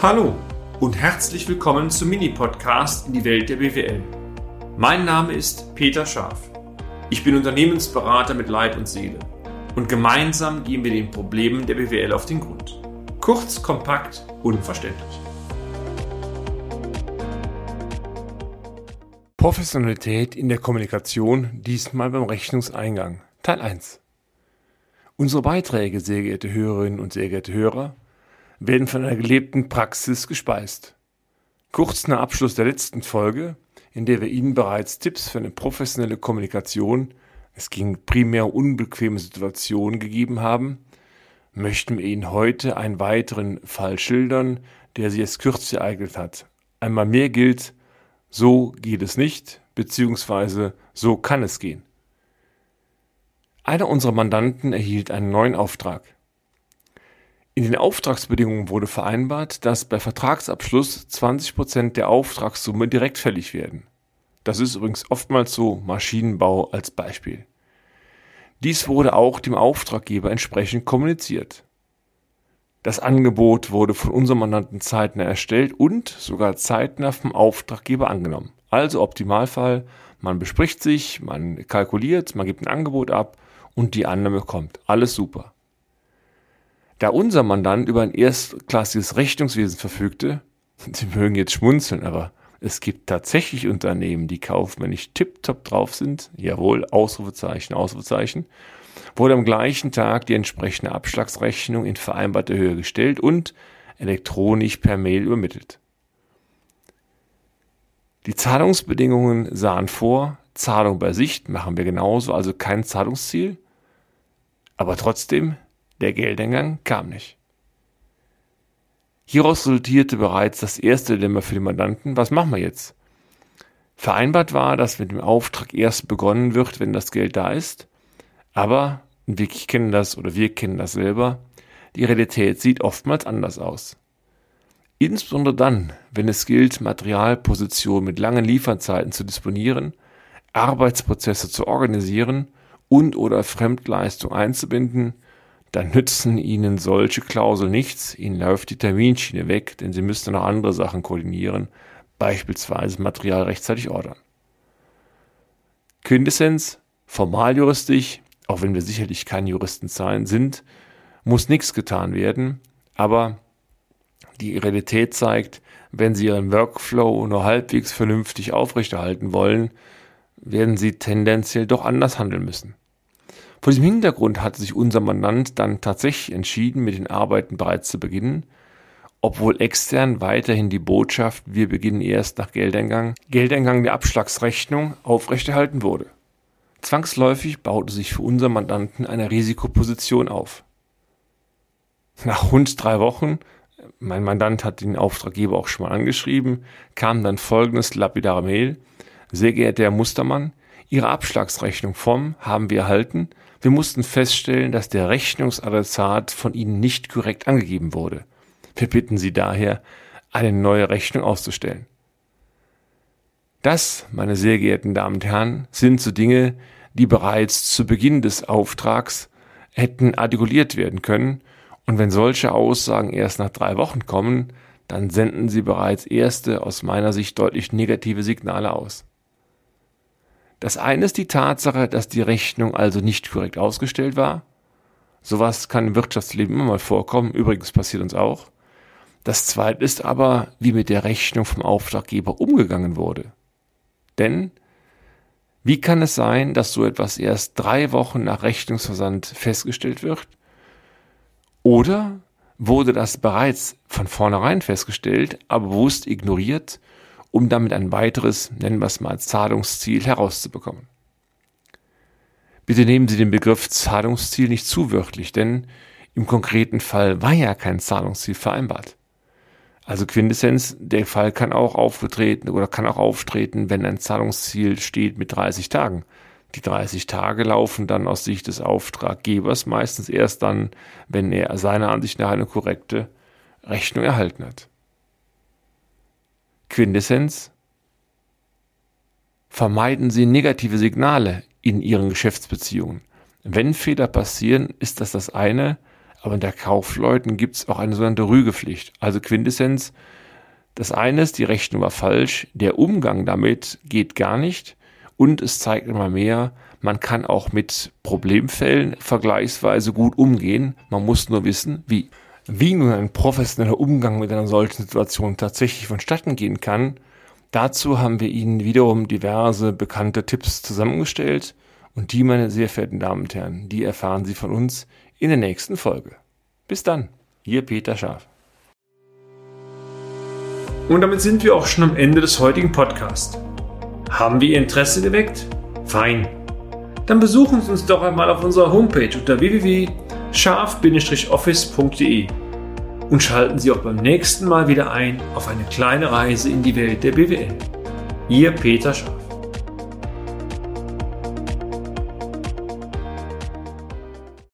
Hallo und herzlich willkommen zum Mini-Podcast in die Welt der BWL. Mein Name ist Peter Scharf. Ich bin Unternehmensberater mit Leib und Seele und gemeinsam gehen wir den Problemen der BWL auf den Grund. Kurz, kompakt, unverständlich. Professionalität in der Kommunikation, diesmal beim Rechnungseingang. Teil 1. Unsere Beiträge, sehr geehrte Hörerinnen und sehr geehrte Hörer, werden von einer gelebten Praxis gespeist. Kurz nach Abschluss der letzten Folge, in der wir Ihnen bereits Tipps für eine professionelle Kommunikation, es ging primär unbequeme Situationen gegeben haben, möchten wir Ihnen heute einen weiteren Fall schildern, der sich als kürzlich ereignet hat. Einmal mehr gilt, so geht es nicht, beziehungsweise so kann es gehen. Einer unserer Mandanten erhielt einen neuen Auftrag. In den Auftragsbedingungen wurde vereinbart, dass bei Vertragsabschluss 20 Prozent der Auftragssumme direkt fällig werden. Das ist übrigens oftmals so Maschinenbau als Beispiel. Dies wurde auch dem Auftraggeber entsprechend kommuniziert. Das Angebot wurde von unserem Mandanten zeitnah erstellt und sogar zeitnah vom Auftraggeber angenommen. Also Optimalfall, man bespricht sich, man kalkuliert, man gibt ein Angebot ab und die Annahme kommt. Alles super. Da unser Mandant über ein erstklassiges Rechnungswesen verfügte, Sie mögen jetzt schmunzeln, aber es gibt tatsächlich Unternehmen, die kaufmännisch tiptop drauf sind, jawohl, Ausrufezeichen, Ausrufezeichen, wurde am gleichen Tag die entsprechende Abschlagsrechnung in vereinbarte Höhe gestellt und elektronisch per Mail übermittelt. Die Zahlungsbedingungen sahen vor, Zahlung bei Sicht machen wir genauso, also kein Zahlungsziel, aber trotzdem der Geldeingang kam nicht. Hieraus resultierte bereits das erste Dilemma für den Mandanten. Was machen wir jetzt? Vereinbart war, dass mit dem Auftrag erst begonnen wird, wenn das Geld da ist. Aber, wir kennen das oder wir kennen das selber, die Realität sieht oftmals anders aus. Insbesondere dann, wenn es gilt, Materialpositionen mit langen Lieferzeiten zu disponieren, Arbeitsprozesse zu organisieren und oder Fremdleistung einzubinden, dann nützen Ihnen solche Klauseln nichts. Ihnen läuft die Terminschiene weg, denn Sie müssen noch andere Sachen koordinieren, beispielsweise Material rechtzeitig ordern. Quintessenz, formal juristisch, auch wenn wir sicherlich keine Juristen sein sind, muss nichts getan werden, aber die Realität zeigt, wenn Sie Ihren Workflow nur halbwegs vernünftig aufrechterhalten wollen, werden Sie tendenziell doch anders handeln müssen. Vor diesem Hintergrund hatte sich unser Mandant dann tatsächlich entschieden, mit den Arbeiten bereits zu beginnen, obwohl extern weiterhin die Botschaft, wir beginnen erst nach Geldeingang, Geldeingang der Abschlagsrechnung aufrechterhalten wurde. Zwangsläufig baute sich für unser Mandanten eine Risikoposition auf. Nach rund drei Wochen, mein Mandant hat den Auftraggeber auch schon mal angeschrieben, kam dann folgendes lapidare Mail. Sehr geehrter Herr Mustermann, Ihre Abschlagsrechnung vom haben wir erhalten. Wir mussten feststellen, dass der Rechnungsadressat von Ihnen nicht korrekt angegeben wurde. Wir bitten Sie daher, eine neue Rechnung auszustellen. Das, meine sehr geehrten Damen und Herren, sind so Dinge, die bereits zu Beginn des Auftrags hätten artikuliert werden können, und wenn solche Aussagen erst nach drei Wochen kommen, dann senden sie bereits erste, aus meiner Sicht deutlich negative Signale aus. Das eine ist die Tatsache, dass die Rechnung also nicht korrekt ausgestellt war. Sowas kann im Wirtschaftsleben immer mal vorkommen, übrigens passiert uns auch. Das zweite ist aber, wie mit der Rechnung vom Auftraggeber umgegangen wurde. Denn wie kann es sein, dass so etwas erst drei Wochen nach Rechnungsversand festgestellt wird? Oder wurde das bereits von vornherein festgestellt, aber bewusst ignoriert um damit ein weiteres, nennen wir es mal, Zahlungsziel herauszubekommen. Bitte nehmen Sie den Begriff Zahlungsziel nicht zu wörtlich, denn im konkreten Fall war ja kein Zahlungsziel vereinbart. Also Quintessenz, der Fall kann auch aufgetreten oder kann auch auftreten, wenn ein Zahlungsziel steht mit 30 Tagen. Die 30 Tage laufen dann aus Sicht des Auftraggebers meistens erst dann, wenn er seiner Ansicht nach eine korrekte Rechnung erhalten hat. Quintessenz Vermeiden Sie negative Signale in Ihren Geschäftsbeziehungen. Wenn Fehler passieren, ist das das eine, Aber unter Kaufleuten gibt es auch eine sogenannte Rügepflicht. Also Quintessenz, das eine ist, die Rechnung war falsch, der Umgang damit geht gar nicht und es zeigt immer mehr, man kann auch mit Problemfällen vergleichsweise gut umgehen, man muss nur wissen, wie. Wie nun ein professioneller Umgang mit einer solchen Situation tatsächlich vonstatten gehen kann, dazu haben wir Ihnen wiederum diverse bekannte Tipps zusammengestellt und die, meine sehr verehrten Damen und Herren, die erfahren Sie von uns in der nächsten Folge. Bis dann, Ihr Peter Scharf. Und damit sind wir auch schon am Ende des heutigen Podcasts. Haben wir Ihr Interesse geweckt? Fein. Dann besuchen Sie uns doch einmal auf unserer Homepage unter www.scharf-office.de und schalten Sie auch beim nächsten Mal wieder ein auf eine kleine Reise in die Welt der BWL. Ihr Peter Scharf.